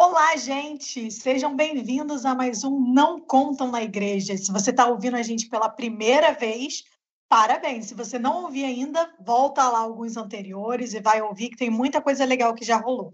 Olá, gente! Sejam bem-vindos a mais um Não Contam na Igreja. Se você está ouvindo a gente pela primeira vez, parabéns! Se você não ouviu ainda, volta lá alguns anteriores e vai ouvir que tem muita coisa legal que já rolou.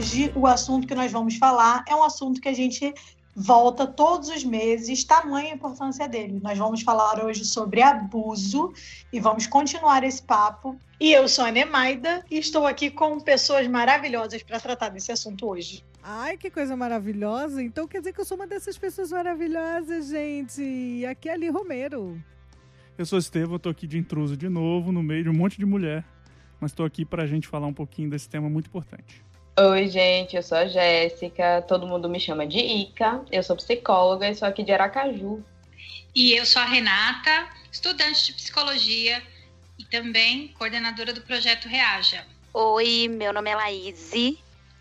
Hoje o assunto que nós vamos falar é um assunto que a gente volta todos os meses, tamanha a importância dele. Nós vamos falar hoje sobre abuso e vamos continuar esse papo. E eu sou a Nemaida e estou aqui com pessoas maravilhosas para tratar desse assunto hoje. Ai, que coisa maravilhosa! Então quer dizer que eu sou uma dessas pessoas maravilhosas, gente. Aqui é Ali Romero. Eu sou Estevam, estou aqui de intruso de novo, no meio de um monte de mulher, mas estou aqui para a gente falar um pouquinho desse tema muito importante. Oi, gente, eu sou a Jéssica, todo mundo me chama de Ica, eu sou psicóloga e sou aqui de Aracaju. E eu sou a Renata, estudante de psicologia e também coordenadora do projeto Reaja. Oi, meu nome é Laís,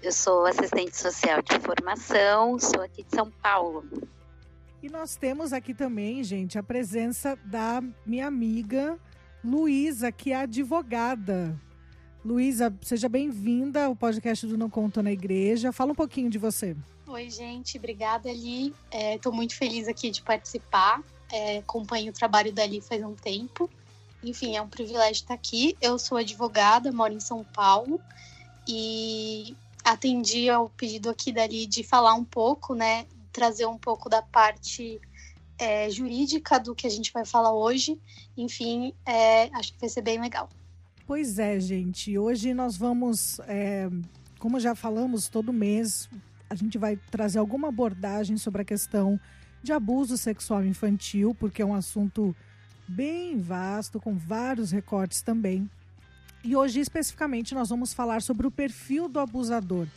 eu sou assistente social de formação, sou aqui de São Paulo. E nós temos aqui também, gente, a presença da minha amiga Luísa, que é advogada. Luísa, seja bem-vinda ao podcast do Não Conto na Igreja. Fala um pouquinho de você. Oi, gente. Obrigada, Ali. Estou é, muito feliz aqui de participar. É, acompanho o trabalho da Ali faz um tempo. Enfim, é um privilégio estar aqui. Eu sou advogada, moro em São Paulo e atendi ao pedido aqui dali de falar um pouco, né? Trazer um pouco da parte é, jurídica do que a gente vai falar hoje. Enfim, é, acho que vai ser bem legal. Pois é, gente. Hoje nós vamos, é, como já falamos todo mês, a gente vai trazer alguma abordagem sobre a questão de abuso sexual infantil, porque é um assunto bem vasto, com vários recortes também. E hoje, especificamente, nós vamos falar sobre o perfil do abusador.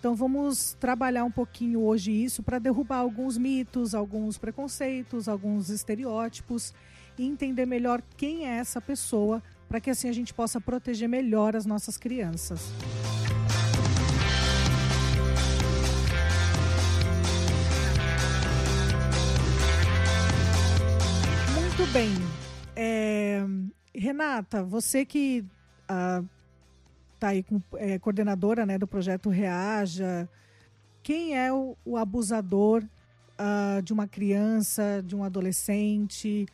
Então, vamos trabalhar um pouquinho hoje isso para derrubar alguns mitos, alguns preconceitos, alguns estereótipos e entender melhor quem é essa pessoa para que assim a gente possa proteger melhor as nossas crianças. Muito bem. É, Renata, você que está ah, aí com, é, coordenadora né, do projeto Reaja, quem é o, o abusador ah, de uma criança, de um adolescente?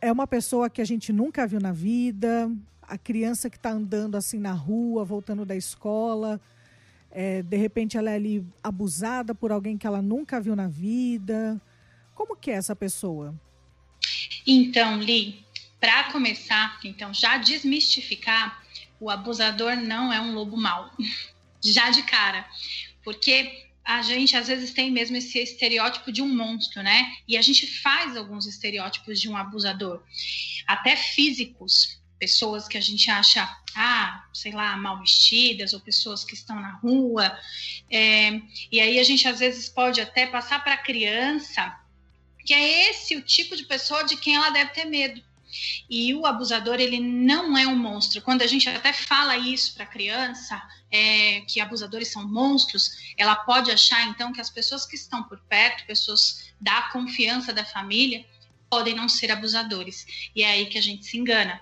É uma pessoa que a gente nunca viu na vida, a criança que está andando assim na rua, voltando da escola, é, de repente ela é ali abusada por alguém que ela nunca viu na vida. Como que é essa pessoa? Então, Li, para começar, então já desmistificar, o abusador não é um lobo mau, já de cara, porque a gente às vezes tem mesmo esse estereótipo de um monstro, né? E a gente faz alguns estereótipos de um abusador, até físicos, pessoas que a gente acha, ah, sei lá, mal vestidas, ou pessoas que estão na rua. É, e aí a gente às vezes pode até passar para a criança que é esse o tipo de pessoa de quem ela deve ter medo. E o abusador, ele não é um monstro. Quando a gente até fala isso para a criança, é, que abusadores são monstros, ela pode achar, então, que as pessoas que estão por perto, pessoas da confiança da família, podem não ser abusadores. E é aí que a gente se engana.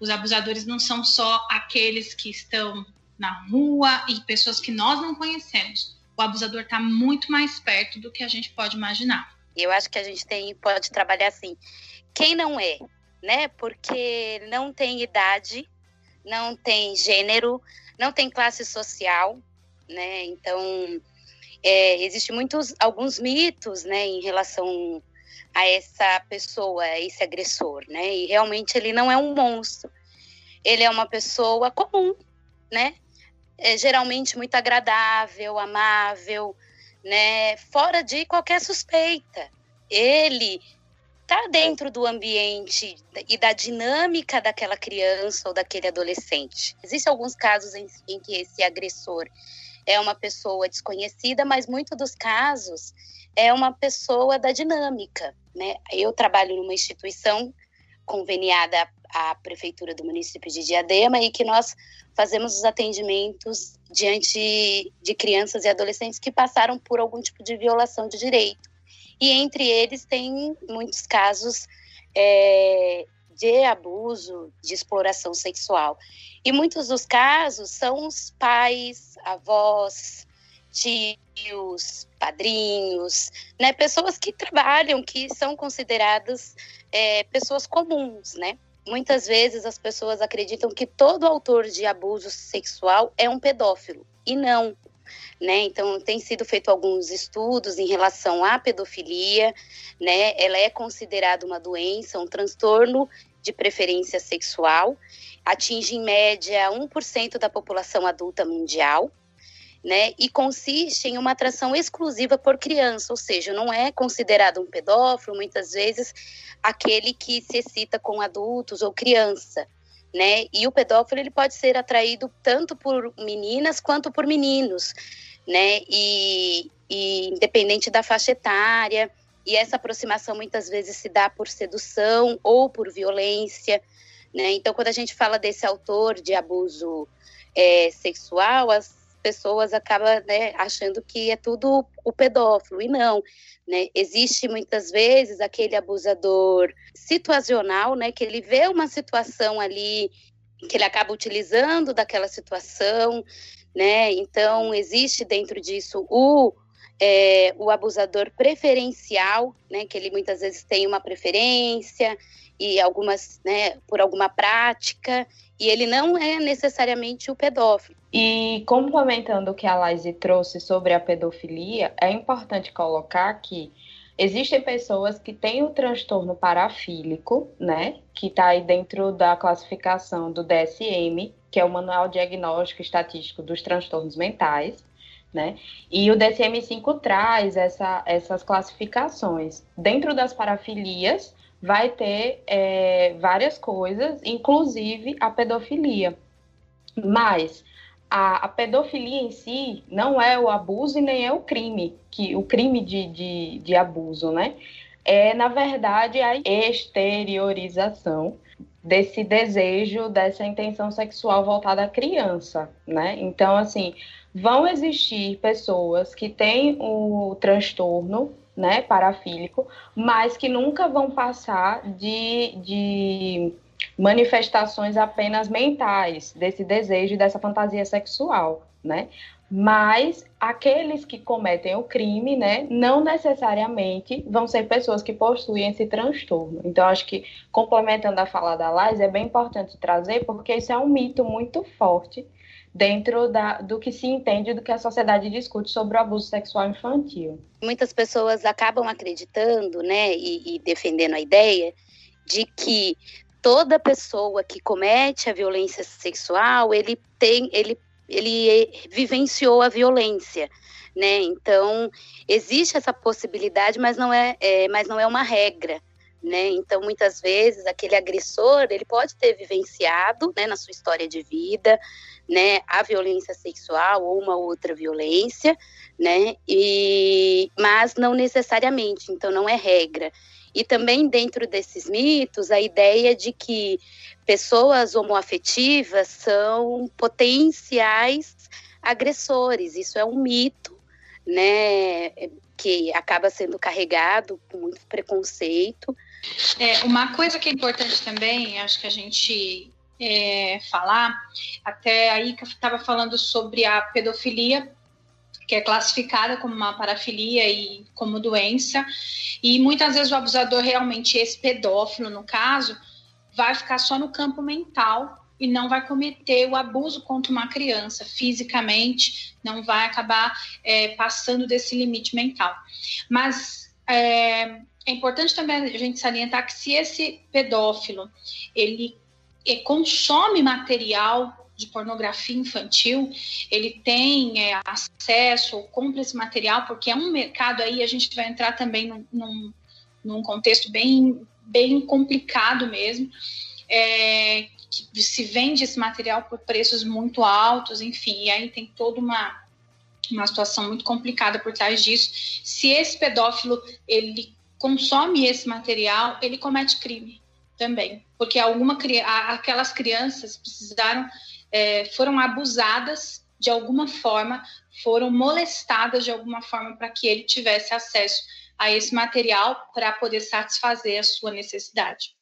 Os abusadores não são só aqueles que estão na rua e pessoas que nós não conhecemos. O abusador está muito mais perto do que a gente pode imaginar. Eu acho que a gente tem, pode trabalhar assim. Quem não é né? Porque não tem idade, não tem gênero, não tem classe social, né? Então, é, existe muitos, alguns mitos, né, em relação a essa pessoa, a esse agressor, né? E realmente ele não é um monstro. Ele é uma pessoa comum, né? É geralmente muito agradável, amável, né? Fora de qualquer suspeita. Ele está dentro do ambiente e da dinâmica daquela criança ou daquele adolescente. Existem alguns casos em, em que esse agressor é uma pessoa desconhecida, mas muito dos casos é uma pessoa da dinâmica, né? Eu trabalho numa instituição conveniada à prefeitura do município de Diadema e que nós fazemos os atendimentos diante de crianças e adolescentes que passaram por algum tipo de violação de direito. E entre eles tem muitos casos é, de abuso, de exploração sexual. E muitos dos casos são os pais, avós, tios, padrinhos, né, pessoas que trabalham, que são consideradas é, pessoas comuns, né? Muitas vezes as pessoas acreditam que todo autor de abuso sexual é um pedófilo e não. Né? Então tem sido feito alguns estudos em relação à pedofilia, né? Ela é considerada uma doença, um transtorno de preferência sexual, atinge em média 1% da população adulta mundial, né? E consiste em uma atração exclusiva por criança, ou seja, não é considerado um pedófilo, muitas vezes, aquele que se excita com adultos ou criança, né? E o pedófilo ele pode ser atraído tanto por meninas quanto por meninos, né? E, e independente da faixa etária, e essa aproximação muitas vezes se dá por sedução ou por violência, né? Então, quando a gente fala desse autor de abuso é, sexual, as pessoas acabam né, achando que é tudo o pedófilo, e não. Né? Existe muitas vezes aquele abusador situacional, né, que ele vê uma situação ali que ele acaba utilizando daquela situação, né? Então existe dentro disso o é, o abusador preferencial, né? Que ele muitas vezes tem uma preferência e algumas, né? Por alguma prática e ele não é necessariamente o pedófilo. E complementando o que a Laise trouxe sobre a pedofilia, é importante colocar que existem pessoas que têm o transtorno parafílico, né, que está aí dentro da classificação do DSM, que é o Manual Diagnóstico Estatístico dos Transtornos Mentais, né? E o DSM-5 traz essa, essas classificações. Dentro das parafilias, vai ter é, várias coisas, inclusive a pedofilia. Mas a, a, pedofilia em si não é o abuso e nem é o crime, que o crime de, de, de abuso, né? É, na verdade, a exteriorização desse desejo, dessa intenção sexual voltada à criança, né? Então, assim, vão existir pessoas que têm o transtorno, né, parafílico, mas que nunca vão passar de, de manifestações apenas mentais desse desejo e dessa fantasia sexual, né? Mas aqueles que cometem o crime, né, não necessariamente vão ser pessoas que possuem esse transtorno. Então, acho que, complementando a fala da Lais, é bem importante trazer, porque isso é um mito muito forte dentro da, do que se entende do que a sociedade discute sobre o abuso sexual infantil. Muitas pessoas acabam acreditando, né, e, e defendendo a ideia de que toda pessoa que comete a violência sexual, ele tem, ele, ele vivenciou a violência, né? Então existe essa possibilidade, mas não é, é, mas não é uma regra. Né? Então, muitas vezes, aquele agressor, ele pode ter vivenciado, né, na sua história de vida, né, a violência sexual ou uma outra violência, né, e, mas não necessariamente, então não é regra. E também dentro desses mitos, a ideia de que pessoas homoafetivas são potenciais agressores. Isso é um mito, né, que acaba sendo carregado com muito preconceito. É, uma coisa que é importante também, acho que a gente é, falar, até aí que estava falando sobre a pedofilia, que é classificada como uma parafilia e como doença. E muitas vezes o abusador, realmente esse pedófilo, no caso, vai ficar só no campo mental e não vai cometer o abuso contra uma criança fisicamente, não vai acabar é, passando desse limite mental. Mas é, é, importante também a gente salientar que se esse pedófilo ele é, consome material de pornografia infantil, ele tem é, acesso ou compra esse material, porque é um mercado aí, a gente vai entrar também num, num, num contexto bem, bem complicado mesmo, é, que se vende esse material por preços muito altos, enfim, e aí tem toda uma, uma situação muito complicada por trás disso. Se esse pedófilo ele consome esse material, ele comete crime também, porque alguma aquelas crianças precisaram é, foram abusadas de alguma forma, foram molestadas de alguma forma para que ele tivesse acesso a esse material para poder satisfazer a sua necessidade.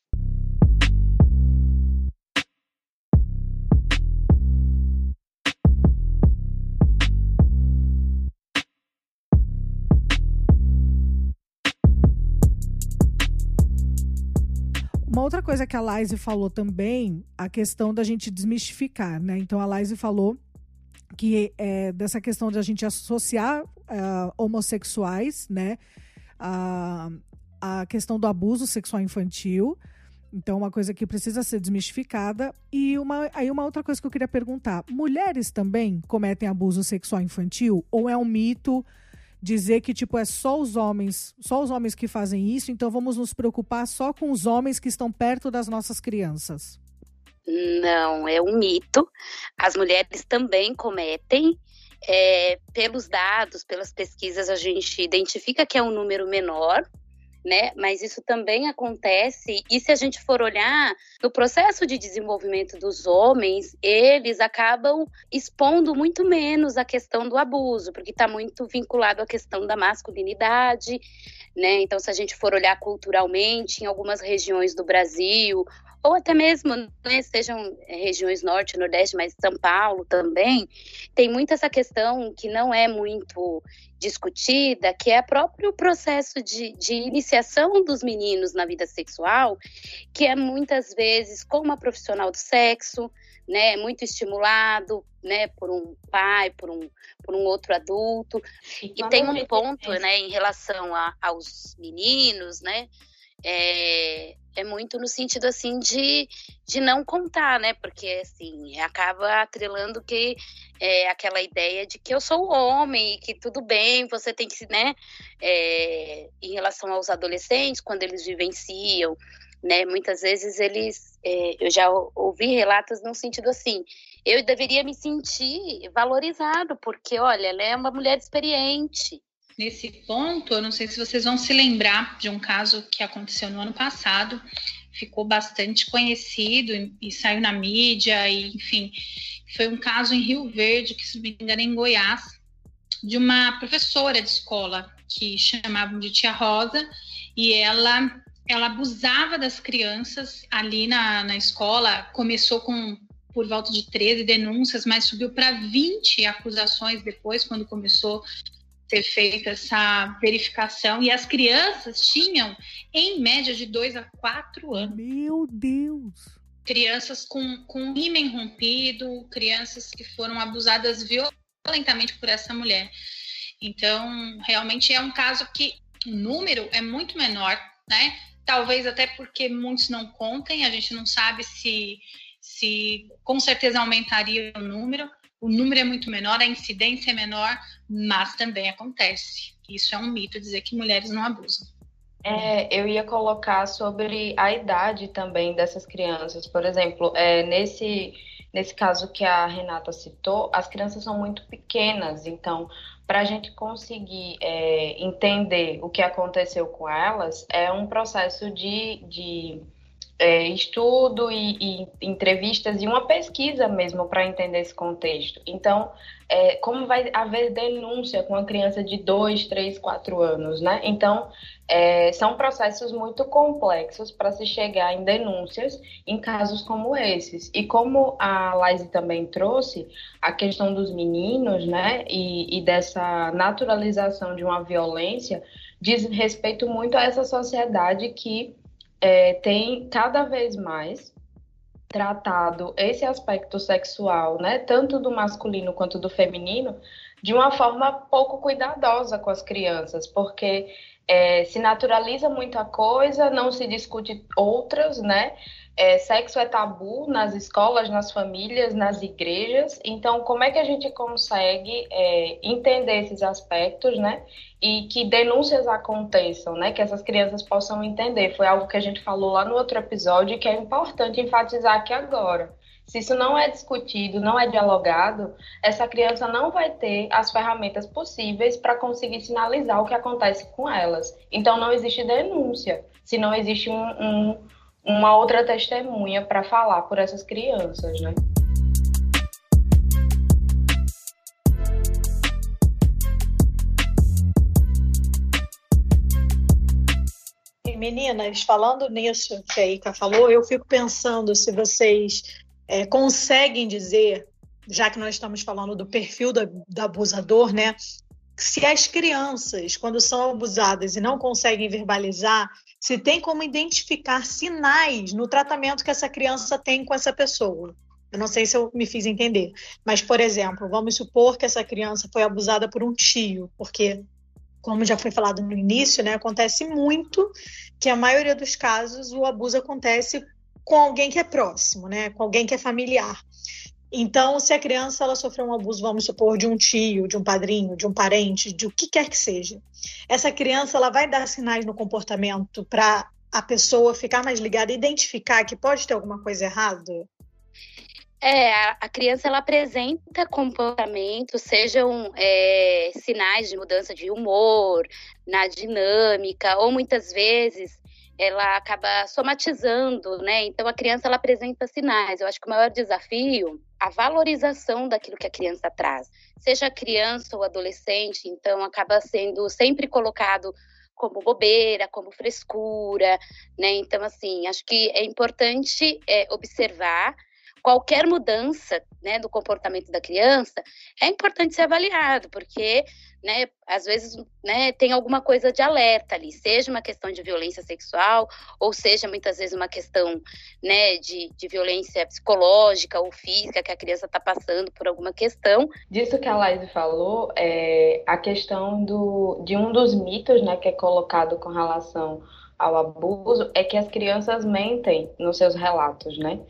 Outra coisa que a Laise falou também, a questão da gente desmistificar, né? Então a Laise falou que é dessa questão de a gente associar uh, homossexuais, né? A, a questão do abuso sexual infantil. Então, uma coisa que precisa ser desmistificada. E uma, aí uma outra coisa que eu queria perguntar: mulheres também cometem abuso sexual infantil? Ou é um mito? Dizer que tipo é só os homens, só os homens que fazem isso, então vamos nos preocupar só com os homens que estão perto das nossas crianças. Não, é um mito. As mulheres também cometem. É, pelos dados, pelas pesquisas, a gente identifica que é um número menor, né? Mas isso também acontece. E se a gente for olhar no processo de desenvolvimento dos homens, eles acabam expondo muito menos a questão do abuso, porque está muito vinculado à questão da masculinidade, né? Então, se a gente for olhar culturalmente, em algumas regiões do Brasil ou até mesmo, né, sejam regiões norte, nordeste, mas São Paulo também, tem muito essa questão que não é muito discutida, que é o próprio processo de, de iniciação dos meninos na vida sexual, que é muitas vezes com uma profissional do sexo, né, muito estimulado, né, por um pai, por um, por um outro adulto. E, e tem um ponto, né, em relação a, aos meninos, né, é, é muito no sentido assim de, de não contar, né? Porque assim, acaba atrelando que é aquela ideia de que eu sou homem e que tudo bem, você tem que, né? É, em relação aos adolescentes, quando eles vivenciam, né? Muitas vezes eles, é, eu já ouvi relatos no sentido assim, eu deveria me sentir valorizado, porque olha, ela é uma mulher experiente, Nesse ponto, eu não sei se vocês vão se lembrar de um caso que aconteceu no ano passado, ficou bastante conhecido e, e saiu na mídia, e, enfim, foi um caso em Rio Verde, que se não me engano, é em Goiás, de uma professora de escola que chamavam de Tia Rosa, e ela ela abusava das crianças ali na, na escola, começou com por volta de 13 denúncias, mas subiu para 20 acusações depois, quando começou ser feita essa verificação e as crianças tinham em média de 2 a 4 anos. Meu Deus! Crianças com, com ímen rompido, crianças que foram abusadas violentamente por essa mulher. Então, realmente é um caso que o número é muito menor, né? Talvez até porque muitos não contem, a gente não sabe se, se com certeza aumentaria o número, o número é muito menor, a incidência é menor, mas também acontece. Isso é um mito dizer que mulheres não abusam. É, eu ia colocar sobre a idade também dessas crianças. Por exemplo, é, nesse, nesse caso que a Renata citou, as crianças são muito pequenas, então, para a gente conseguir é, entender o que aconteceu com elas, é um processo de, de é, estudo e, e, entrevistas e uma pesquisa mesmo para entender esse contexto. Então, é, como vai haver denúncia com uma criança de 2, 3, 4 anos, né? Então, é, são processos muito complexos para se chegar em denúncias em casos como esses. E como a Laise também trouxe, a questão dos meninos, né, e, e dessa naturalização de uma violência, diz respeito muito a essa sociedade que é, tem cada vez mais tratado esse aspecto sexual, né, tanto do masculino quanto do feminino, de uma forma pouco cuidadosa com as crianças, porque é, se naturaliza muita coisa, não se discute outras, né? É, sexo é tabu nas escolas, nas famílias, nas igrejas. Então, como é que a gente consegue é, entender esses aspectos, né? E que denúncias aconteçam, né? Que essas crianças possam entender. Foi algo que a gente falou lá no outro episódio e que é importante enfatizar aqui agora. Se isso não é discutido, não é dialogado, essa criança não vai ter as ferramentas possíveis para conseguir sinalizar o que acontece com elas. Então, não existe denúncia, se não existe um, um, uma outra testemunha para falar por essas crianças, né? meninas, falando nisso que a Ica falou, eu fico pensando se vocês é, conseguem dizer, já que nós estamos falando do perfil do, do abusador, né? Se as crianças, quando são abusadas e não conseguem verbalizar, se tem como identificar sinais no tratamento que essa criança tem com essa pessoa. Eu não sei se eu me fiz entender, mas, por exemplo, vamos supor que essa criança foi abusada por um tio, porque como já foi falado no início, né, acontece muito que a maioria dos casos o abuso acontece com alguém que é próximo, né, com alguém que é familiar. Então, se a criança ela sofreu um abuso, vamos supor, de um tio, de um padrinho, de um parente, de o que quer que seja, essa criança ela vai dar sinais no comportamento para a pessoa ficar mais ligada, identificar que pode ter alguma coisa errada? É, a, criança ela apresenta comportamentos, sejam é, sinais de mudança de humor, na dinâmica, ou muitas vezes ela acaba somatizando, né? Então a criança ela apresenta sinais. Eu acho que o maior desafio a valorização daquilo que a criança traz, seja criança ou adolescente, então acaba sendo sempre colocado como bobeira, como frescura, né? Então assim, acho que é importante é, observar qualquer mudança né, do comportamento da criança é importante ser avaliado, porque né, às vezes né, tem alguma coisa de alerta ali, seja uma questão de violência sexual, ou seja muitas vezes uma questão né, de, de violência psicológica ou física que a criança está passando por alguma questão. Disso que a Laís falou, é a questão do, de um dos mitos né, que é colocado com relação ao abuso é que as crianças mentem nos seus relatos, né?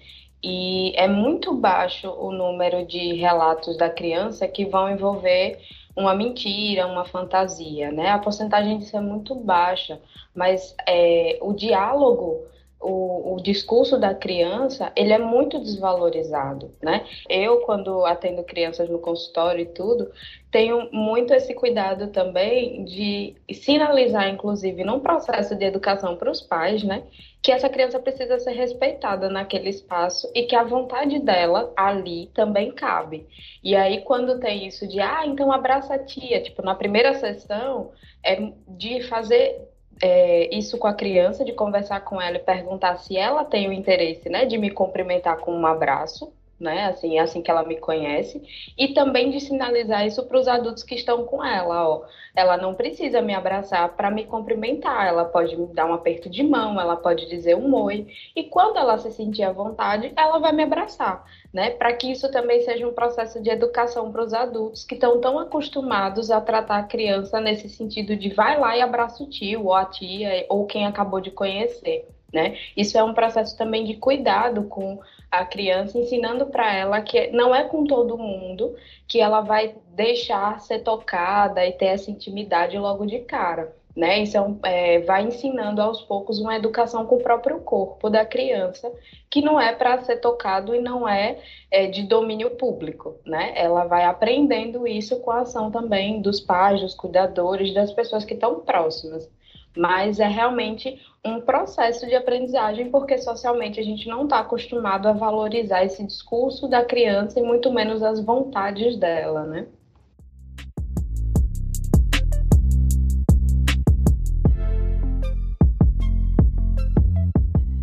E é muito baixo o número de relatos da criança que vão envolver uma mentira, uma fantasia, né? A porcentagem disso é muito baixa, mas é, o diálogo o, o, discurso da criança ele é muito desvalorizado, né? Eu quando atendo crianças no consultório e tudo tenho muito esse cuidado também de sinalizar, inclusive, num processo de educação para os pais, né, que essa criança precisa ser respeitada naquele espaço e que a vontade dela ali também cabe. E aí quando tem isso de ah, então abraça a tia, tipo na primeira sessão é de fazer é, isso com a criança, de conversar com ela e perguntar se ela tem o interesse, né, de me cumprimentar com um abraço, né, assim, é assim que ela me conhece, e também de sinalizar isso para os adultos que estão com ela, ó, ela não precisa me abraçar para me cumprimentar, ela pode me dar um aperto de mão, ela pode dizer um oi, e quando ela se sentir à vontade, ela vai me abraçar, né, para que isso também seja um processo de educação para os adultos que estão tão acostumados a tratar a criança nesse sentido de vai lá e abraça o tio ou a tia ou quem acabou de conhecer. Né? Isso é um processo também de cuidado com a criança, ensinando para ela que não é com todo mundo que ela vai deixar ser tocada e ter essa intimidade logo de cara. Né? Isso é, é vai ensinando aos poucos uma educação com o próprio corpo da criança, que não é para ser tocado e não é, é, de domínio público. Né? Ela vai aprendendo isso com a ação também dos pais, dos cuidadores, das pessoas que estão próximas mas é realmente um processo de aprendizagem, porque socialmente a gente não está acostumado a valorizar esse discurso da criança e muito menos as vontades dela, né?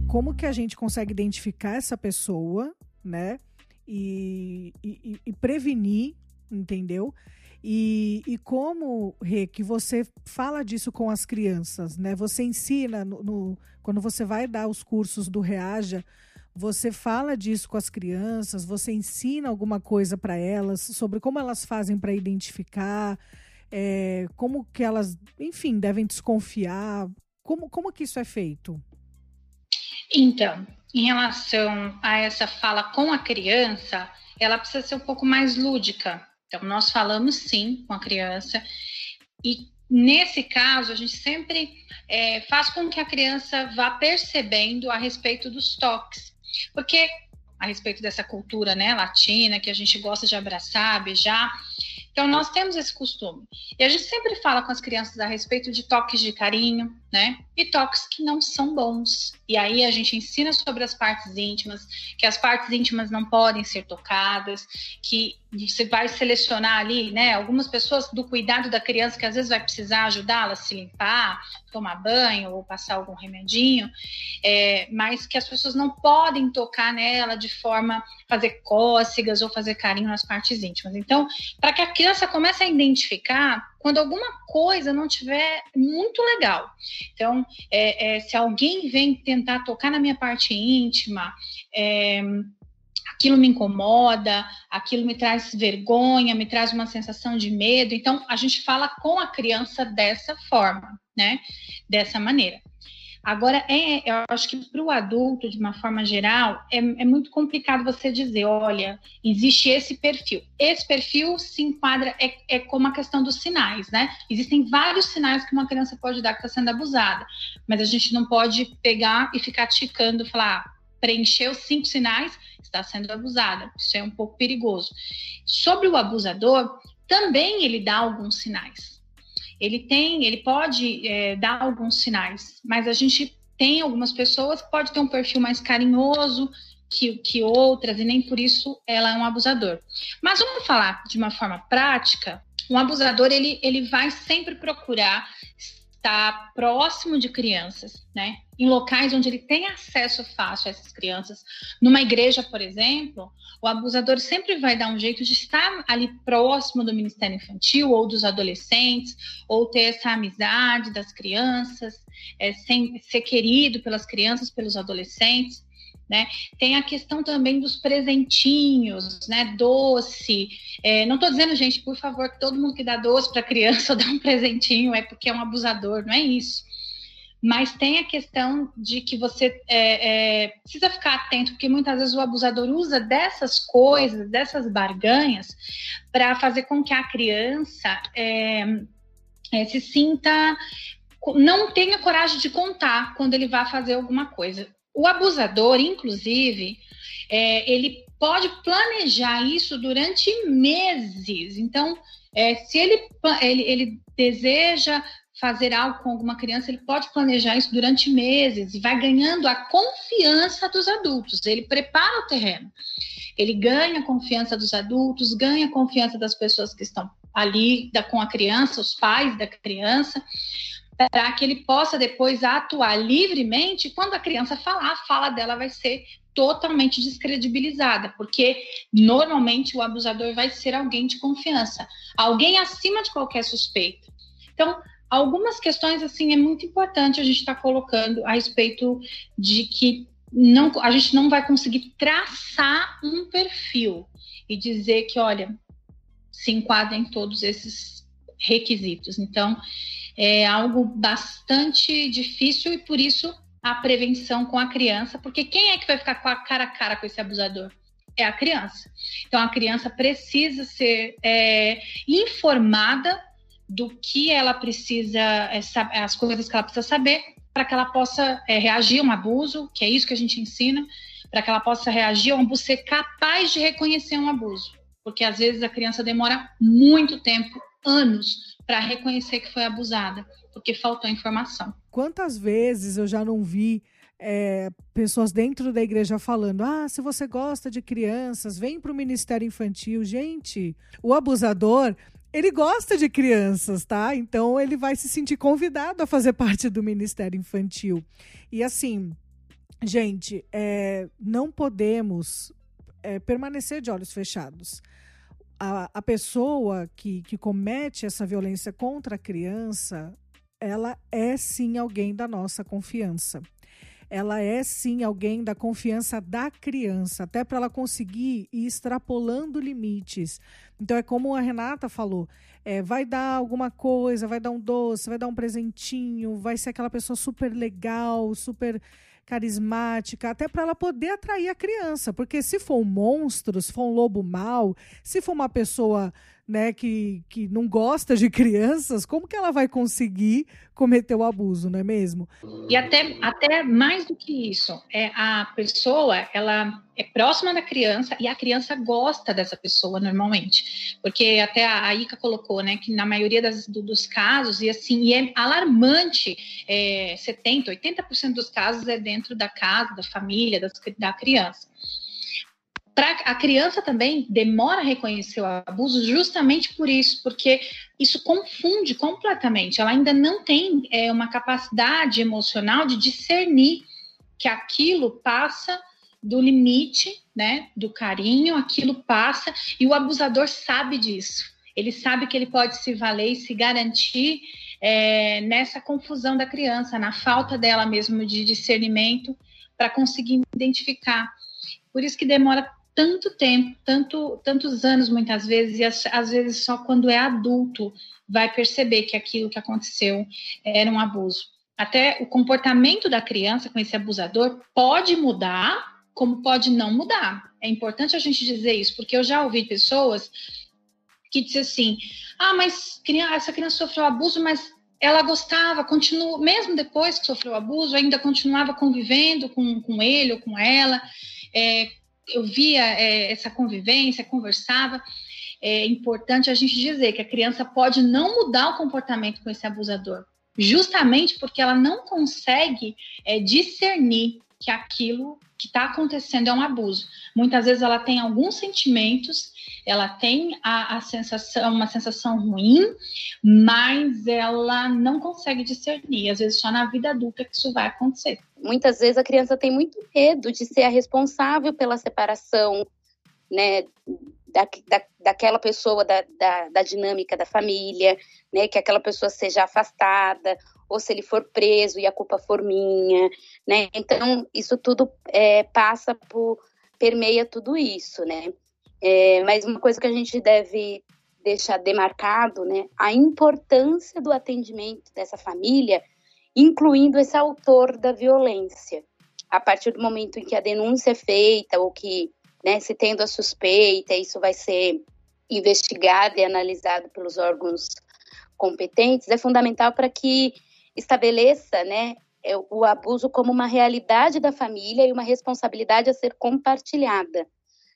Como que a gente consegue identificar essa pessoa, né? E, e, e prevenir, entendeu? E, e como, Rê, que você fala disso com as crianças, né? Você ensina, no, no, quando você vai dar os cursos do Reaja, você fala disso com as crianças, você ensina alguma coisa para elas sobre como elas fazem para identificar, é, como que elas, enfim, devem desconfiar, como, como que isso é feito? Então, em relação a essa fala com a criança, ela precisa ser um pouco mais lúdica, então, nós falamos sim com a criança e nesse caso a gente sempre é, faz com que a criança vá percebendo a respeito dos toques, porque a respeito dessa cultura né, latina, que a gente gosta de abraçar, beijar. Então, nós temos esse costume. E a gente sempre fala com as crianças a respeito de toques de carinho, né? E toques que não são bons. E aí a gente ensina sobre as partes íntimas, que as partes íntimas não podem ser tocadas, que você vai selecionar ali, né? Algumas pessoas do cuidado da criança que às vezes vai precisar ajudá-la a se limpar, tomar banho ou passar algum remedinho, é, mas que as pessoas não podem tocar nela de forma fazer cócegas ou fazer carinho nas partes íntimas. Então, para que a criança comece a identificar quando alguma coisa não tiver muito legal. Então, é, é, se alguém vem tentar tocar na minha parte íntima, é, aquilo me incomoda, aquilo me traz vergonha, me traz uma sensação de medo. Então, a gente fala com a criança dessa forma, né? Dessa maneira. Agora, é, eu acho que para o adulto, de uma forma geral, é, é, muito complicado você dizer, olha, existe esse perfil. Esse perfil se enquadra, é, é como a questão dos sinais, né? Existem vários sinais que uma criança pode dar que está sendo abusada, mas a gente não pode pegar e ficar ticando, falar, ah, preencheu cinco sinais, está sendo abusada. Isso é um pouco perigoso. Sobre o abusador, também ele dá alguns sinais ele tem, ele pode é, dar alguns sinais, mas a gente tem algumas pessoas que pode ter um perfil mais carinhoso que, que outras, e nem por isso ela é um abusador. Mas vamos falar de uma forma prática, um abusador ele, ele vai sempre procurar estar próximo de crianças, né? Em locais onde ele tem acesso fácil a essas crianças. Numa igreja, por exemplo, o abusador sempre vai dar um jeito de estar ali próximo do Ministério Infantil ou dos adolescentes, ou ter essa amizade das crianças, é, sem, ser querido pelas crianças, pelos adolescentes. Né? Tem a questão também dos presentinhos, né? Doce. É, não estou dizendo, gente, por favor, que todo mundo que dá doce para criança ou dá um presentinho é porque é um abusador, não é isso. Mas tem a questão de que você é, é, precisa ficar atento, porque muitas vezes o abusador usa dessas coisas, dessas barganhas, para fazer com que a criança é, é, se sinta não tenha coragem de contar quando ele vai fazer alguma coisa. O abusador, inclusive, é, ele pode planejar isso durante meses. Então, é, se ele, ele, ele deseja fazer algo com alguma criança, ele pode planejar isso durante meses e vai ganhando a confiança dos adultos. Ele prepara o terreno. Ele ganha a confiança dos adultos, ganha a confiança das pessoas que estão ali da, com a criança, os pais da criança para que ele possa depois atuar livremente. Quando a criança falar, a fala dela vai ser totalmente descredibilizada, porque normalmente o abusador vai ser alguém de confiança, alguém acima de qualquer suspeita. Então, algumas questões assim é muito importante a gente estar tá colocando a respeito de que não, a gente não vai conseguir traçar um perfil e dizer que, olha, se enquadra em todos esses requisitos. Então, é algo bastante difícil e por isso a prevenção com a criança, porque quem é que vai ficar com a cara a cara com esse abusador? É a criança. Então a criança precisa ser é, informada do que ela precisa, é, as coisas que ela precisa saber para que ela possa é, reagir a um abuso, que é isso que a gente ensina, para que ela possa reagir a um abuso, ser capaz de reconhecer um abuso. Porque às vezes a criança demora muito tempo, anos, para reconhecer que foi abusada, porque faltou informação. Quantas vezes eu já não vi é, pessoas dentro da igreja falando: ah, se você gosta de crianças, vem para o Ministério Infantil. Gente, o abusador. Ele gosta de crianças, tá? Então ele vai se sentir convidado a fazer parte do Ministério Infantil. E assim, gente, é, não podemos é, permanecer de olhos fechados a, a pessoa que, que comete essa violência contra a criança, ela é sim alguém da nossa confiança. Ela é sim alguém da confiança da criança, até para ela conseguir ir extrapolando limites. Então é como a Renata falou: é, vai dar alguma coisa, vai dar um doce, vai dar um presentinho, vai ser aquela pessoa super legal, super carismática, até para ela poder atrair a criança. Porque se for um monstro, se for um lobo mau, se for uma pessoa né, que, que não gosta de crianças, como que ela vai conseguir cometer o abuso, não é mesmo? E até, até mais do que isso, é a pessoa, ela é próxima da criança e a criança gosta dessa pessoa normalmente, porque até a, a Ica colocou, né, que na maioria das, do, dos casos, e assim, e é alarmante, é, 70%, 80% dos casos é dentro da casa, da família, das, da criança pra, a criança também demora a reconhecer o abuso justamente por isso, porque isso confunde completamente. Ela ainda não tem é, uma capacidade emocional de discernir que aquilo passa do limite, né, do carinho, aquilo passa e o abusador sabe disso. Ele sabe que ele pode se valer e se garantir é, nessa confusão da criança, na falta dela mesmo de discernimento para conseguir identificar. Por isso que demora tanto tempo, tanto, tantos anos muitas vezes, e às, às vezes só quando é adulto vai perceber que aquilo que aconteceu era um abuso. Até o comportamento da criança com esse abusador pode mudar, como pode não mudar. É importante a gente dizer isso, porque eu já ouvi pessoas que dizem assim: ah, mas essa criança sofreu abuso, mas ela gostava, continua, mesmo depois que sofreu abuso, ainda continuava convivendo com, com ele ou com ela, é, eu via é, essa convivência, conversava. É importante a gente dizer que a criança pode não mudar o comportamento com esse abusador, justamente porque ela não consegue é, discernir que aquilo que está acontecendo é um abuso. Muitas vezes ela tem alguns sentimentos, ela tem a, a, sensação, uma sensação ruim, mas ela não consegue discernir. Às vezes só na vida adulta que isso vai acontecer. Muitas vezes a criança tem muito medo de ser a responsável pela separação, né, da, da, daquela pessoa, da, da, da dinâmica da família, né, que aquela pessoa seja afastada ou se ele for preso e a culpa for minha, né? Então, isso tudo é, passa por, permeia tudo isso, né? É, mas uma coisa que a gente deve deixar demarcado, né? A importância do atendimento dessa família, incluindo esse autor da violência. A partir do momento em que a denúncia é feita ou que, né, se tendo a suspeita, isso vai ser investigado e analisado pelos órgãos competentes, é fundamental para que estabeleça né, é, o abuso como uma realidade da família e uma responsabilidade a ser compartilhada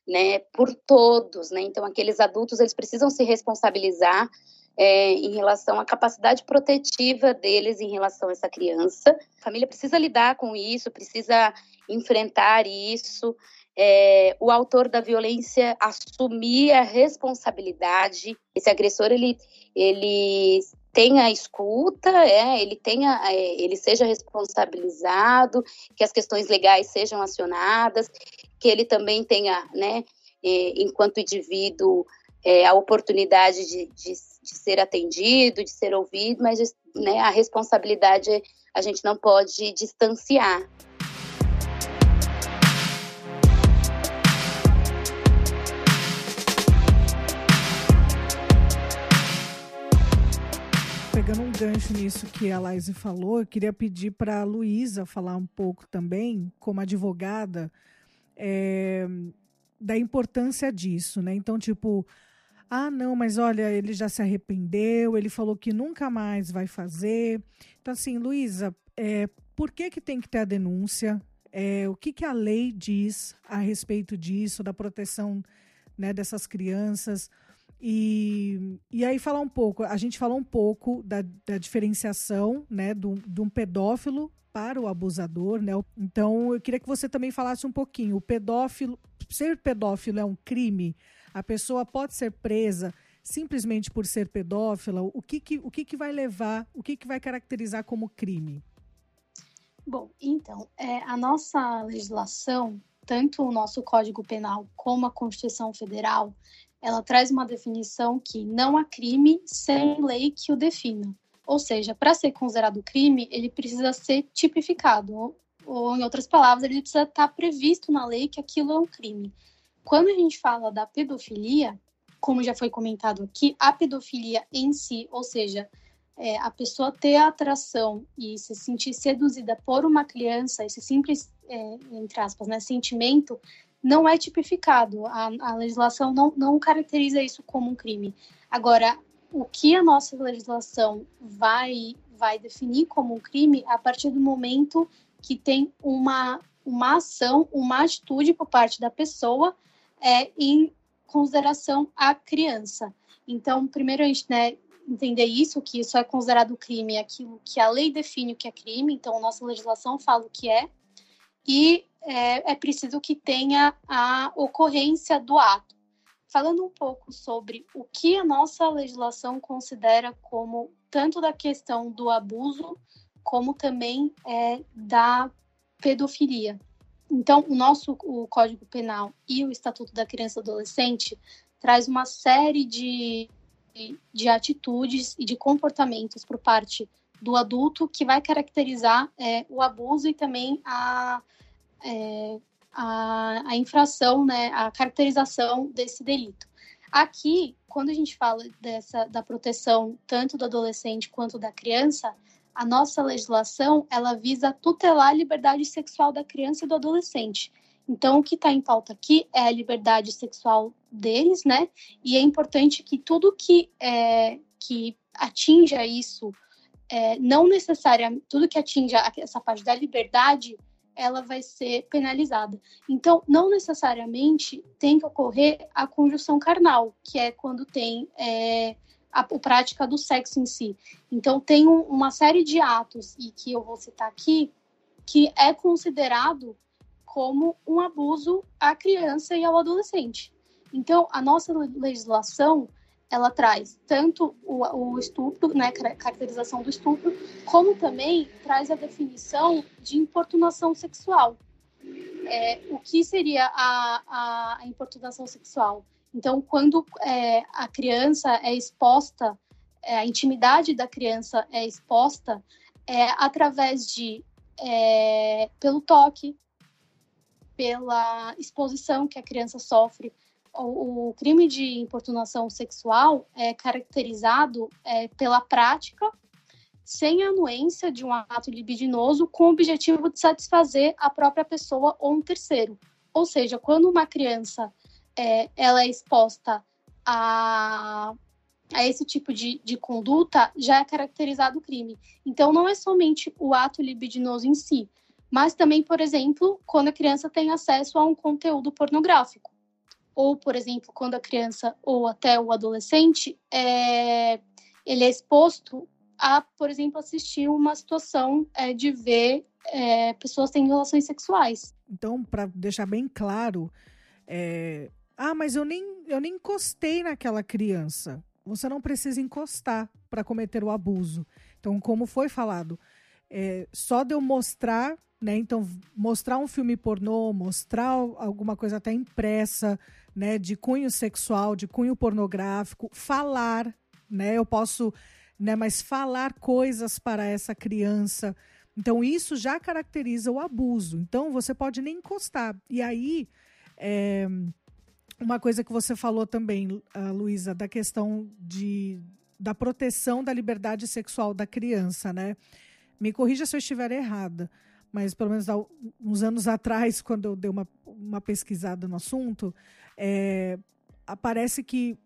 né, por todos. Né? Então, aqueles adultos eles precisam se responsabilizar é, em relação à capacidade protetiva deles em relação a essa criança. A família precisa lidar com isso, precisa enfrentar isso. É, o autor da violência assumir a responsabilidade. Esse agressor ele, ele tenha a escuta, é, ele tenha, é, ele seja responsabilizado, que as questões legais sejam acionadas, que ele também tenha, né, é, enquanto indivíduo, é, a oportunidade de, de, de, ser atendido, de ser ouvido, mas né, a responsabilidade a gente não pode distanciar. pegando um gancho nisso que a Laise falou, eu queria pedir para a Luísa falar um pouco também, como advogada, é, da importância disso, né? Então, tipo, ah, não, mas olha, ele já se arrependeu, ele falou que nunca mais vai fazer. Então, assim, Luísa, é, por que, que tem que ter a denúncia? É, o que, que a lei diz a respeito disso, da proteção né, dessas crianças? E, e aí falar um pouco, a gente falou um pouco da, da diferenciação né, de um pedófilo para o abusador, né? Então eu queria que você também falasse um pouquinho. O pedófilo, ser pedófilo é um crime? A pessoa pode ser presa simplesmente por ser pedófila? O que, que, o que, que vai levar, o que, que vai caracterizar como crime? Bom, então, é, a nossa legislação, tanto o nosso Código Penal como a Constituição Federal, ela traz uma definição que não há crime sem lei que o defina. Ou seja, para ser considerado crime, ele precisa ser tipificado, ou, ou, em outras palavras, ele precisa estar previsto na lei que aquilo é um crime. Quando a gente fala da pedofilia, como já foi comentado aqui, a pedofilia em si, ou seja, é, a pessoa ter a atração e se sentir seduzida por uma criança, esse simples, é, entre aspas, né, sentimento, não é tipificado. A, a legislação não, não caracteriza isso como um crime. Agora, o que a nossa legislação vai, vai definir como um crime a partir do momento que tem uma, uma ação, uma atitude por parte da pessoa é, em consideração à criança. Então, primeiro a gente né, entender isso, que isso é considerado crime, aquilo que a lei define o que é crime, então nossa legislação fala o que é, e é, é preciso que tenha a ocorrência do ato. Falando um pouco sobre o que a nossa legislação considera como tanto da questão do abuso, como também é, da pedofilia. Então, o nosso o Código Penal e o Estatuto da Criança e Adolescente traz uma série de, de atitudes e de comportamentos por parte do adulto que vai caracterizar é, o abuso e também a, é, a, a, infração, né, a caracterização desse delito. Aqui, quando a gente fala dessa da proteção tanto do adolescente quanto da criança, a nossa legislação ela visa tutelar a liberdade sexual da criança e do adolescente. Então, o que está em pauta aqui é a liberdade sexual deles, né? E é importante que tudo que, é, que atinja isso, é, não necessariamente, tudo que atinja essa parte da liberdade, ela vai ser penalizada. Então, não necessariamente tem que ocorrer a conjunção carnal, que é quando tem é, a, a, prática do sexo em si. Então, tem um, uma série de atos, e que eu vou citar aqui, que é considerado como um abuso à criança e ao adolescente. Então, a nossa legislação ela traz tanto o, o estupro, né, caracterização do estupro, como também traz a definição de importunação sexual. É, o que seria a, a, a, importunação sexual? Então, quando é, a criança é exposta, é, a intimidade da criança é exposta é, através de é, pelo toque, pela exposição que a criança sofre. O, o crime de importunação sexual é caracterizado é, pela prática sem anuência de um ato libidinoso com o objetivo de satisfazer a própria pessoa ou um terceiro. Ou seja, quando uma criança é, ela é exposta a, a esse tipo de, de conduta, já é caracterizado crime. Então, não é somente o ato libidinoso em si, mas também, por exemplo, quando a criança tem acesso a um conteúdo pornográfico. Ou, por exemplo, quando a criança ou até o adolescente é, ele é exposto a, por exemplo, assistir uma situação é, de ver é, pessoas tendo relações sexuais. Então, para deixar bem claro, é... ah, mas eu nem, eu nem encostei naquela criança. Você não precisa encostar para cometer o abuso. Então, como foi falado, é, só de eu mostrar né? Então, mostrar um filme pornô, mostrar alguma coisa até impressa, né, de cunho sexual, de cunho pornográfico, falar, né? Eu posso, né, mas falar coisas para essa criança. Então, isso já caracteriza o abuso. Então, você pode nem encostar. E aí, é, uma coisa que você falou também, uh, Luísa, da questão de, da proteção da liberdade sexual da criança, né? Me corrija se eu estiver errada mas pelo menos há uns anos atrás, quando eu dei uma, uma pesquisada no assunto, é, que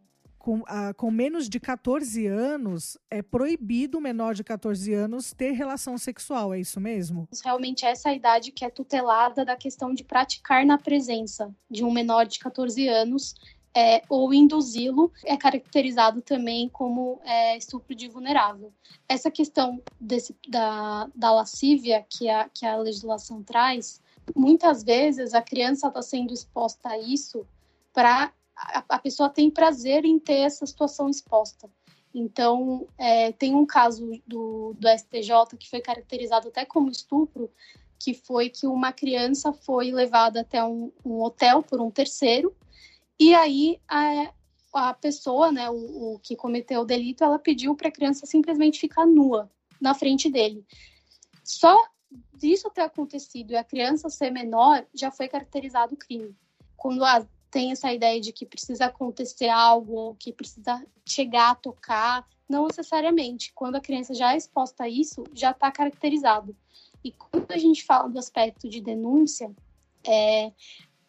com, a, com menos de 14 anos, é proibido o menor de 14 anos ter relação sexual, é isso mesmo? Realmente essa é a idade que é tutelada da questão de praticar na presença de um menor de 14 anos é, ou induzi-lo é caracterizado também como é, estupro de vulnerável. Essa questão desse, da, da lascívia que a, que a legislação traz, muitas vezes a criança está sendo exposta a isso para a, a, pessoa tem prazer em ter essa situação exposta. Então, é, tem um caso do, do STJ que foi caracterizado até como estupro, que foi que uma criança foi levada até um, um hotel por um terceiro, e aí a, a pessoa, né, o, o que cometeu o delito, ela pediu para a criança simplesmente ficar nua na frente dele. Só disso ter acontecido e a criança ser menor, já foi caracterizado o crime. Quando ah, tem essa ideia de que precisa acontecer algo, que precisa chegar a tocar, não necessariamente. Quando a criança já é exposta a isso, já está caracterizado. E quando a gente fala do aspecto de denúncia, é,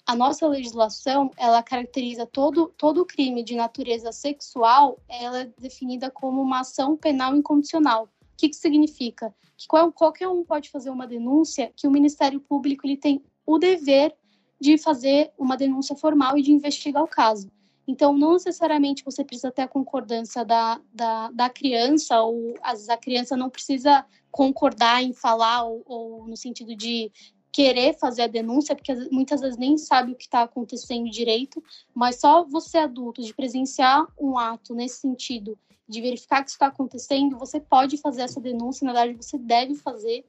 a nossa legislação, ela caracteriza todo, todo crime de natureza sexual, ela é definida como uma ação penal incondicional. O que, que significa? Que qualquer um pode fazer uma denúncia que o Ministério Público ele tem o dever de fazer uma denúncia formal e de investigar o caso. Então, não necessariamente você precisa ter a concordância da, da, da criança, ou às vezes a criança não precisa concordar em falar, ou, ou no sentido de querer fazer a denúncia, porque muitas vezes nem sabe o que está acontecendo direito, mas só você adulto, de presenciar um ato nesse sentido, de verificar que está acontecendo, você pode fazer essa denúncia, na verdade você deve fazer,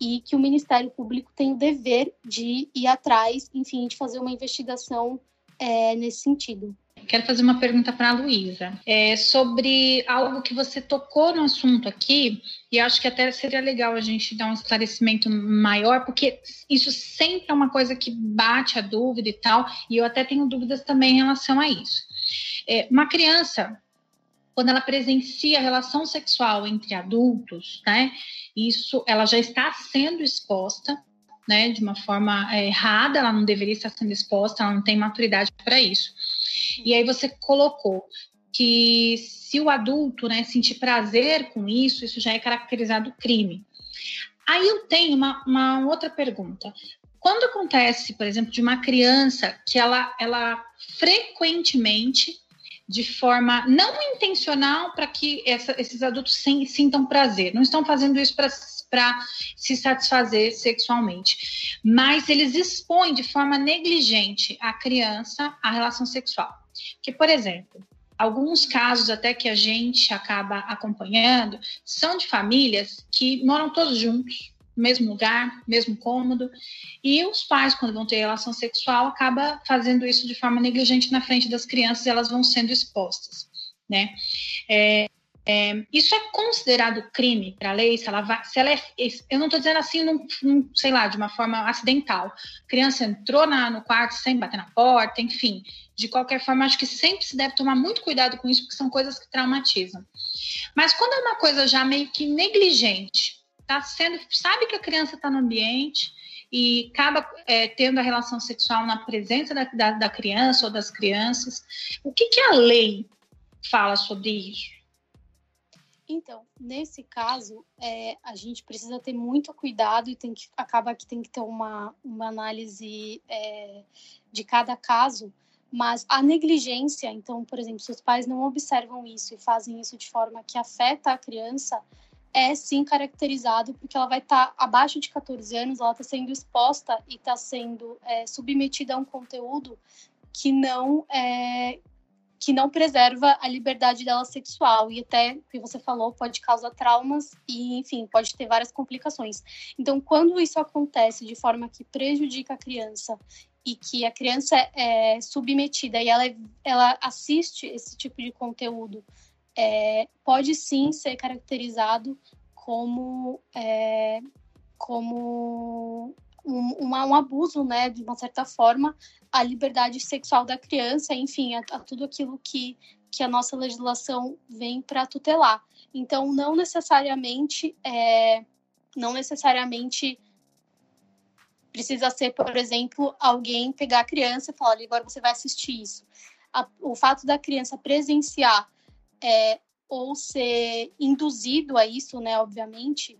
e que o Ministério Público tem o dever de ir atrás, enfim, de fazer uma investigação é, nesse sentido. Quero fazer uma pergunta para a Luísa é, sobre algo que você tocou no assunto aqui, e acho que até seria legal a gente dar um esclarecimento maior, porque isso sempre é uma coisa que bate a dúvida e tal, e eu até tenho dúvidas também em relação a isso. É, uma criança, quando ela presencia a relação sexual entre adultos, né, isso ela já está sendo exposta né, de uma forma é, errada, ela não deveria estar sendo exposta, ela não tem maturidade para isso. E aí você colocou que se o adulto né, sentir prazer com isso, isso já é caracterizado crime. Aí eu tenho uma, uma outra pergunta. Quando acontece, por exemplo, de uma criança que ela, ela frequentemente, de forma não intencional, para que essa, esses adultos sintam prazer, não estão fazendo isso para se satisfazer sexualmente. Mas eles expõem de forma negligente a criança à relação sexual. Que, por exemplo, alguns casos até que a gente acaba acompanhando são de famílias que moram todos juntos, mesmo lugar, mesmo cômodo, e os pais, quando vão ter relação sexual, acaba fazendo isso de forma negligente na frente das crianças, elas vão sendo expostas, né? É, é, isso é considerado crime para a lei? Se ela, vai, se ela é, eu não estou dizendo assim, num, num, sei lá, de uma forma acidental. A criança entrou na, no quarto sem bater na porta, enfim. De qualquer forma, acho que sempre se deve tomar muito cuidado com isso, porque são coisas que traumatizam. Mas quando é uma coisa já meio que negligente, tá sendo, sabe que a criança está no ambiente e acaba é, tendo a relação sexual na presença da, da, da criança ou das crianças, o que, que a lei fala sobre isso? Então, nesse caso, é, a gente precisa ter muito cuidado e tem que acaba que tem que ter uma, uma análise é, de cada caso. Mas a negligência, então, por exemplo, se os pais não observam isso e fazem isso de forma que afeta a criança, é sim caracterizado porque ela vai estar tá abaixo de 14 anos, ela está sendo exposta e está sendo é, submetida a um conteúdo que não é, que não preserva a liberdade dela sexual. E até o que você falou pode causar traumas e enfim pode ter várias complicações. Então quando isso acontece de forma que prejudica a criança e que a criança é submetida e ela, ela assiste esse tipo de conteúdo é, pode sim ser caracterizado como é, como um, um, abuso, né, de uma certa forma, à liberdade sexual da criança, enfim, a, a tudo aquilo que, que a nossa legislação vem para tutelar. Então, não necessariamente, é, não necessariamente precisa ser, por exemplo, alguém pegar a criança e falar, agora você vai assistir isso. A, o fato da criança presenciar é, ou ser induzido a isso, né, obviamente,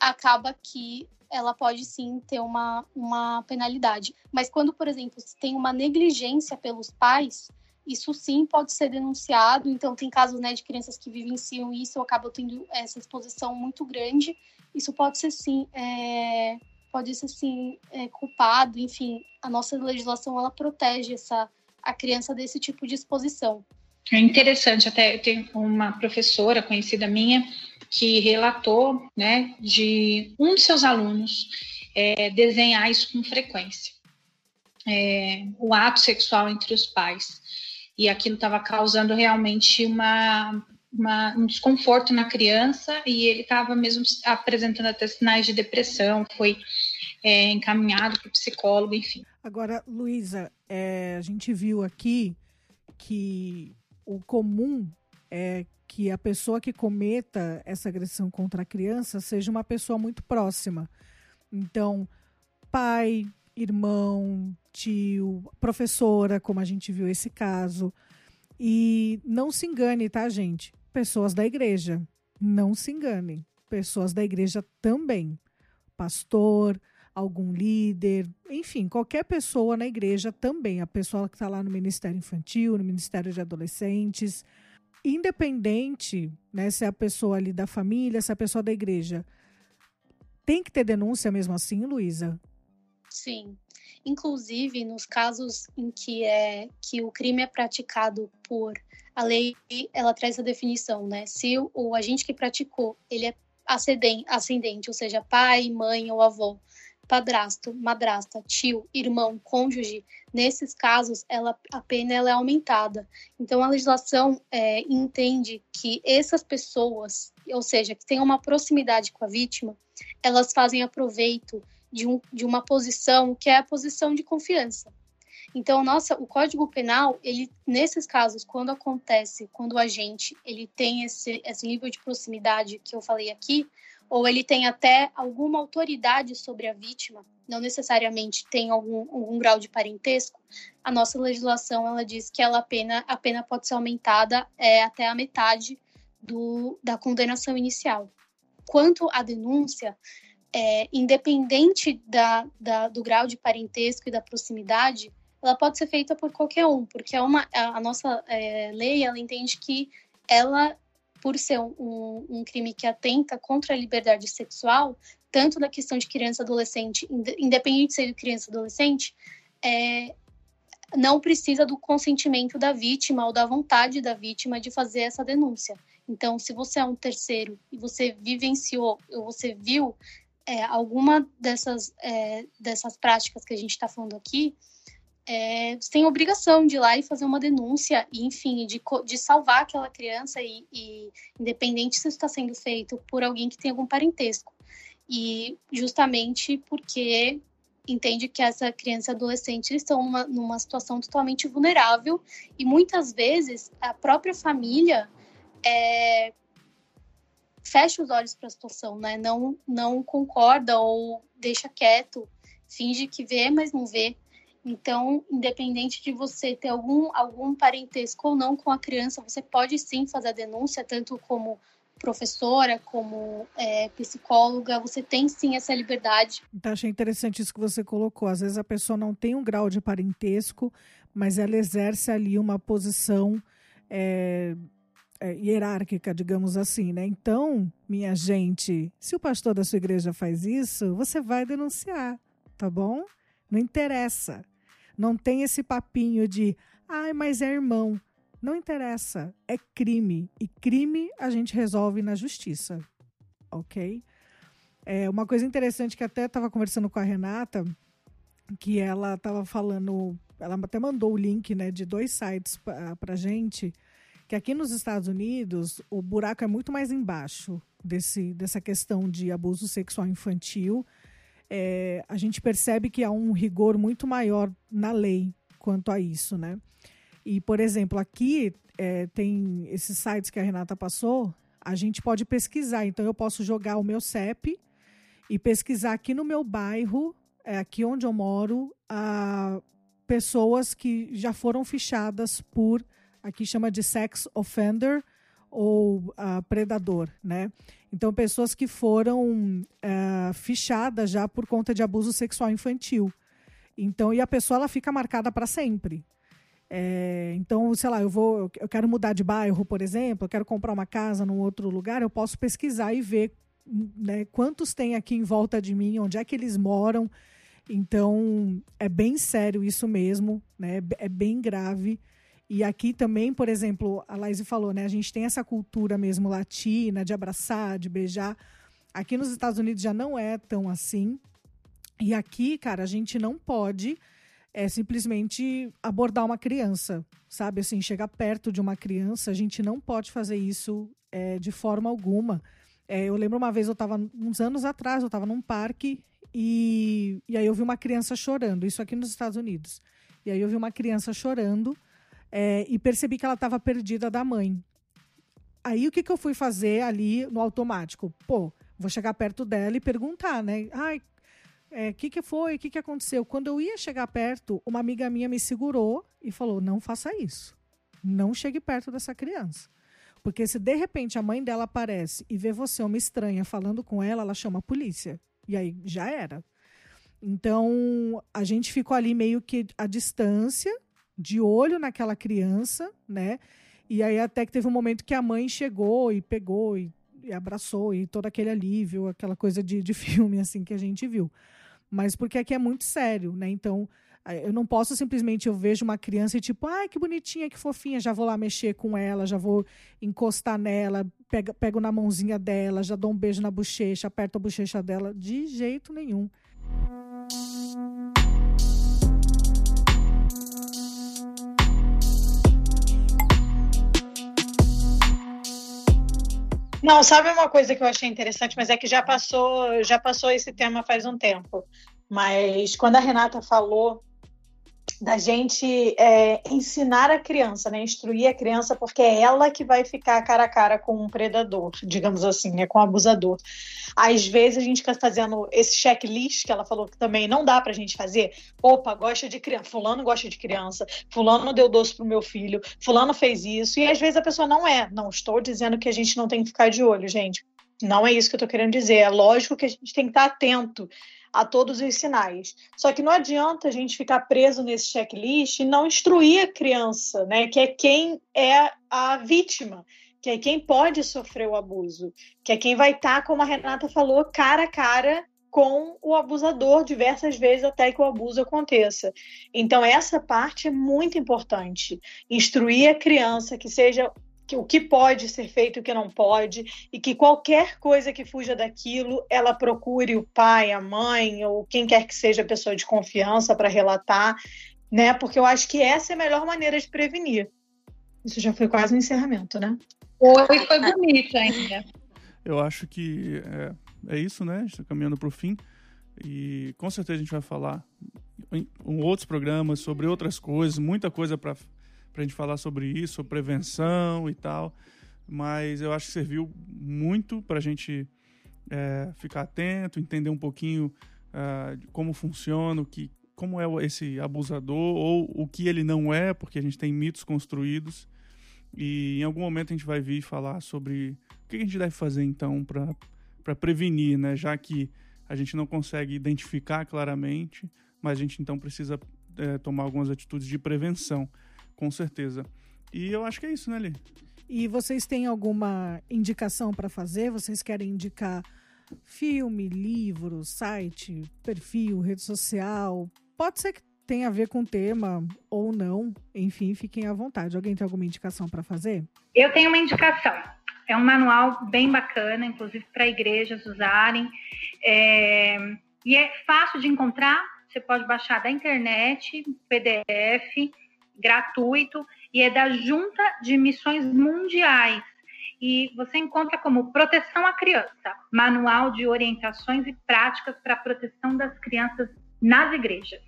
acaba que ela pode sim ter uma, uma penalidade. Mas quando, por exemplo, tem uma negligência pelos pais, isso sim pode ser denunciado. Então, tem casos né, de crianças que vivenciam isso ou acabam tendo essa exposição muito grande. Isso pode ser sim, é, pode ser sim é, culpado. Enfim, a nossa legislação ela protege essa, a criança desse tipo de exposição. É interessante, até eu tenho uma professora conhecida minha que relatou né, de um de seus alunos é, desenhar isso com frequência. É, o ato sexual entre os pais. E aquilo estava causando realmente uma, uma, um desconforto na criança e ele estava mesmo apresentando até sinais de depressão, foi é, encaminhado para o psicólogo, enfim. Agora, Luísa, é, a gente viu aqui que o comum é que a pessoa que cometa essa agressão contra a criança seja uma pessoa muito próxima. Então, pai, irmão, tio, professora, como a gente viu esse caso. E não se engane, tá, gente? Pessoas da igreja. Não se enganem. Pessoas da igreja também. Pastor, algum líder, enfim, qualquer pessoa na igreja também. A pessoa que está lá no Ministério Infantil, no Ministério de Adolescentes. Independente né, se é a pessoa ali da família, se é a pessoa da igreja. Tem que ter denúncia mesmo assim, Luísa? Sim. Inclusive, nos casos em que, é, que o crime é praticado por a lei, ela traz a definição, né? Se o, o agente que praticou, ele é ascendente, ou seja, pai, mãe ou avô, padrasto, madrasta, tio, irmão, cônjuge, nesses casos ela, a pena ela é aumentada. Então a legislação é, entende que essas pessoas, ou seja, que têm uma proximidade com a vítima, elas fazem aproveito de, um, de uma posição que é a posição de confiança. Então, nossa, o Código Penal, ele nesses casos, quando acontece, quando o agente ele tem esse, esse nível de proximidade que eu falei aqui, ou ele tem até alguma autoridade sobre a vítima, não necessariamente tem algum, algum grau de parentesco, a nossa legislação ela diz que ela pena, a pena pode ser aumentada é, até a metade do, da condenação inicial. Quanto à denúncia, é, independente da, da, do grau de parentesco e da proximidade, ela pode ser feita por qualquer um, porque é uma, a, a nossa é, lei ela entende que ela, por ser um, um, crime que atenta contra a liberdade sexual, tanto na questão de criança adolescente, independente de ser criança adolescente, é, não precisa do consentimento da vítima ou da vontade da vítima de fazer essa denúncia. Então, se você é um terceiro e você vivenciou ou você viu é, alguma dessas, é, dessas práticas que a gente está falando aqui, é, você tem obrigação de ir lá e fazer uma denúncia, e, enfim, de, de salvar aquela criança, e, e independente se isso está sendo feito por alguém que tem algum parentesco. E justamente porque entende que essa criança e adolescente estão numa, numa situação totalmente vulnerável, e muitas vezes a própria família é, fecha os olhos para a situação, né? Não, não concorda ou deixa quieto, finge que vê, mas não vê. Então, independente de você ter algum, algum parentesco ou não com a criança, você pode sim fazer a denúncia, tanto como professora, como é, psicóloga, você tem sim essa liberdade. Então, achei interessante isso que você colocou. Às vezes a pessoa não tem um grau de parentesco, mas ela exerce ali uma posição é, é, hierárquica, digamos assim, né? Então, minha gente, se o pastor da sua igreja faz isso, você vai denunciar, tá bom? Não interessa. Não tem esse papinho de, ai, mas é irmão. Não interessa. É crime. E crime a gente resolve na justiça. Ok? É, uma coisa interessante que até estava conversando com a Renata, que ela estava falando, ela até mandou o link né, de dois sites para gente, que aqui nos Estados Unidos o buraco é muito mais embaixo desse, dessa questão de abuso sexual infantil é, a gente percebe que há um rigor muito maior na lei quanto a isso, né? E, por exemplo, aqui é, tem esses sites que a Renata passou, a gente pode pesquisar. Então, eu posso jogar o meu CEP e pesquisar aqui no meu bairro, é, aqui onde eu moro, a pessoas que já foram fichadas por, aqui chama de sex offender, ou uh, predador, né? Então, pessoas que foram uh, fichadas já por conta de abuso sexual infantil. Então, e a pessoa ela fica marcada para sempre. É, então, sei lá, eu vou, eu quero mudar de bairro, por exemplo, eu quero comprar uma casa num outro lugar, eu posso pesquisar e ver né, quantos tem aqui em volta de mim, onde é que eles moram. Então, é bem sério isso mesmo, né? É bem grave. E aqui também, por exemplo, a Laise falou, né? A gente tem essa cultura mesmo latina de abraçar, de beijar. Aqui nos Estados Unidos já não é tão assim. E aqui, cara, a gente não pode é, simplesmente abordar uma criança, sabe? Assim, chegar perto de uma criança, a gente não pode fazer isso é, de forma alguma. É, eu lembro uma vez, eu estava, uns anos atrás, eu estava num parque e, e aí eu vi uma criança chorando, isso aqui nos Estados Unidos. E aí eu vi uma criança chorando é, e percebi que ela estava perdida da mãe. Aí o que, que eu fui fazer ali no automático? Pô, vou chegar perto dela e perguntar, né? Ai, O é, que, que foi? O que, que aconteceu? Quando eu ia chegar perto, uma amiga minha me segurou e falou: não faça isso. Não chegue perto dessa criança. Porque se de repente a mãe dela aparece e vê você, uma estranha, falando com ela, ela chama a polícia. E aí já era. Então a gente ficou ali meio que à distância, de olho naquela criança, né? E aí até que teve um momento que a mãe chegou e pegou e, e abraçou e todo aquele alívio, aquela coisa de, de filme assim que a gente viu. Mas porque aqui é muito sério, né? Então eu não posso simplesmente eu vejo uma criança e tipo, ai, que bonitinha, que fofinha, já vou lá mexer com ela, já vou encostar nela, pego, pego na mãozinha dela, já dou um beijo na bochecha, aperto a bochecha dela, de jeito nenhum. Não, sabe uma coisa que eu achei interessante, mas é que já passou, já passou esse tema faz um tempo. Mas quando a Renata falou da gente é, ensinar a criança, né, instruir a criança, porque é ela que vai ficar cara a cara com um predador, digamos assim, né, com um abusador. Às vezes a gente fica fazendo esse checklist que ela falou que também não dá pra gente fazer. Opa, gosta de criança, fulano gosta de criança, fulano deu doce pro meu filho, fulano fez isso, e às vezes a pessoa não é. Não estou dizendo que a gente não tem que ficar de olho, gente. Não é isso que eu tô querendo dizer. É lógico que a gente tem que estar atento a todos os sinais. Só que não adianta a gente ficar preso nesse checklist e não instruir a criança, né? Que é quem é a vítima, que é quem pode sofrer o abuso, que é quem vai estar, como a Renata falou, cara a cara com o abusador diversas vezes até que o abuso aconteça. Então essa parte é muito importante. Instruir a criança que seja o que pode ser feito e o que não pode, e que qualquer coisa que fuja daquilo, ela procure o pai, a mãe, ou quem quer que seja a pessoa de confiança para relatar, né? Porque eu acho que essa é a melhor maneira de prevenir. Isso já foi quase um encerramento, né? Foi, foi bonito ainda. Eu acho que é, é isso, né? Está caminhando para o fim. E com certeza a gente vai falar em, em outros programas sobre outras coisas, muita coisa para para a gente falar sobre isso, prevenção e tal. Mas eu acho que serviu muito para a gente é, ficar atento, entender um pouquinho uh, como funciona, o que, como é esse abusador ou o que ele não é, porque a gente tem mitos construídos. E em algum momento a gente vai vir falar sobre o que a gente deve fazer então para prevenir, né? Já que a gente não consegue identificar claramente, mas a gente então precisa é, tomar algumas atitudes de prevenção com certeza. E eu acho que é isso, né, Li? E vocês têm alguma indicação para fazer? Vocês querem indicar filme, livro, site, perfil, rede social? Pode ser que tenha a ver com o tema ou não. Enfim, fiquem à vontade. Alguém tem alguma indicação para fazer? Eu tenho uma indicação. É um manual bem bacana, inclusive para igrejas usarem. É... E é fácil de encontrar. Você pode baixar da internet, PDF gratuito e é da Junta de Missões Mundiais. E você encontra como Proteção à Criança, Manual de Orientações e Práticas para a Proteção das Crianças nas Igrejas.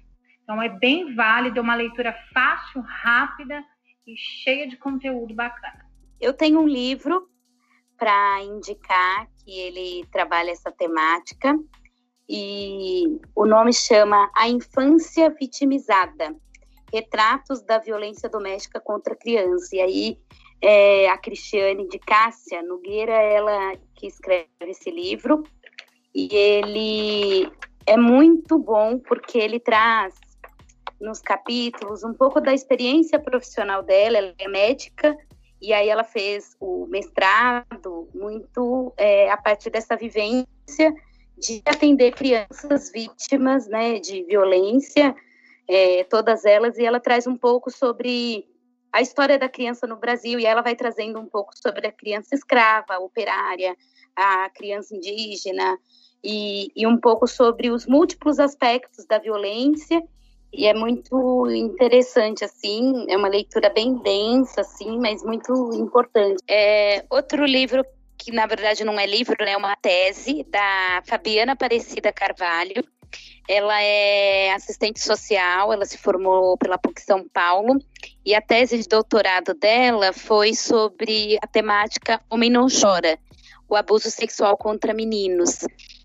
Então é bem válido, é uma leitura fácil, rápida e cheia de conteúdo bacana. Eu tenho um livro para indicar que ele trabalha essa temática e o nome chama A Infância Vitimizada retratos da violência doméstica contra a criança. E aí é, a Cristiane de Cássia Nogueira, ela que escreve esse livro, e ele é muito bom porque ele traz nos capítulos um pouco da experiência profissional dela, ela é médica, e aí ela fez o mestrado muito é, a partir dessa vivência de atender crianças vítimas né, de violência, é, todas elas, e ela traz um pouco sobre a história da criança no Brasil, e ela vai trazendo um pouco sobre a criança escrava, operária, a criança indígena, e, e um pouco sobre os múltiplos aspectos da violência, e é muito interessante, assim, é uma leitura bem densa, assim, mas muito importante. É, outro livro que, na verdade, não é livro, né, é uma tese, da Fabiana Aparecida Carvalho, ela é assistente social, ela se formou pela PUC São Paulo e a tese de doutorado dela foi sobre a temática Homem Não Chora. o abuso sexual contra meninos.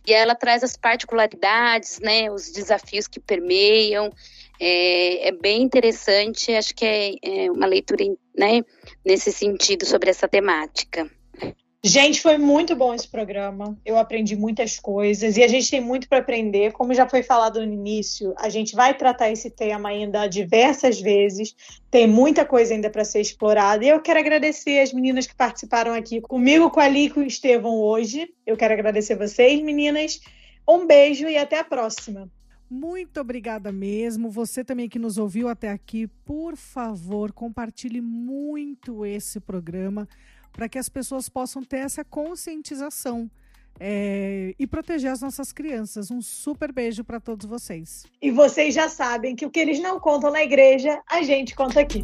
E ela traz as particularidades, né, os desafios que permeiam. É, é bem interessante, acho que é, é uma leitura né, nesse sentido sobre essa temática. Gente, foi muito bom esse programa. Eu aprendi muitas coisas e a gente tem muito para aprender. Como já foi falado no início, a gente vai tratar esse tema ainda diversas vezes. Tem muita coisa ainda para ser explorada. E eu quero agradecer as meninas que participaram aqui comigo, com a Ali e com o Estevão hoje. Eu quero agradecer vocês, meninas. Um beijo e até a próxima. Muito obrigada mesmo. Você também que nos ouviu até aqui, por favor, compartilhe muito esse programa para que as pessoas possam ter essa conscientização. É, e proteger as nossas crianças. Um super beijo para todos vocês. E vocês já sabem que o que eles não contam na igreja, a gente conta aqui.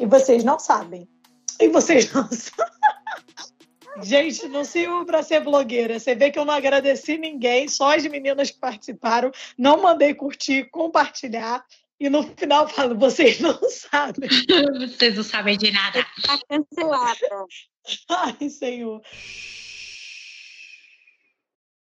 E vocês não sabem e vocês não Gente, não sirvo para ser blogueira. Você vê que eu não agradeci ninguém, só as meninas que participaram. Não mandei curtir, compartilhar. E no final falo, vocês não sabem. Vocês não sabem de nada. Tá cancelada. Ai, Senhor.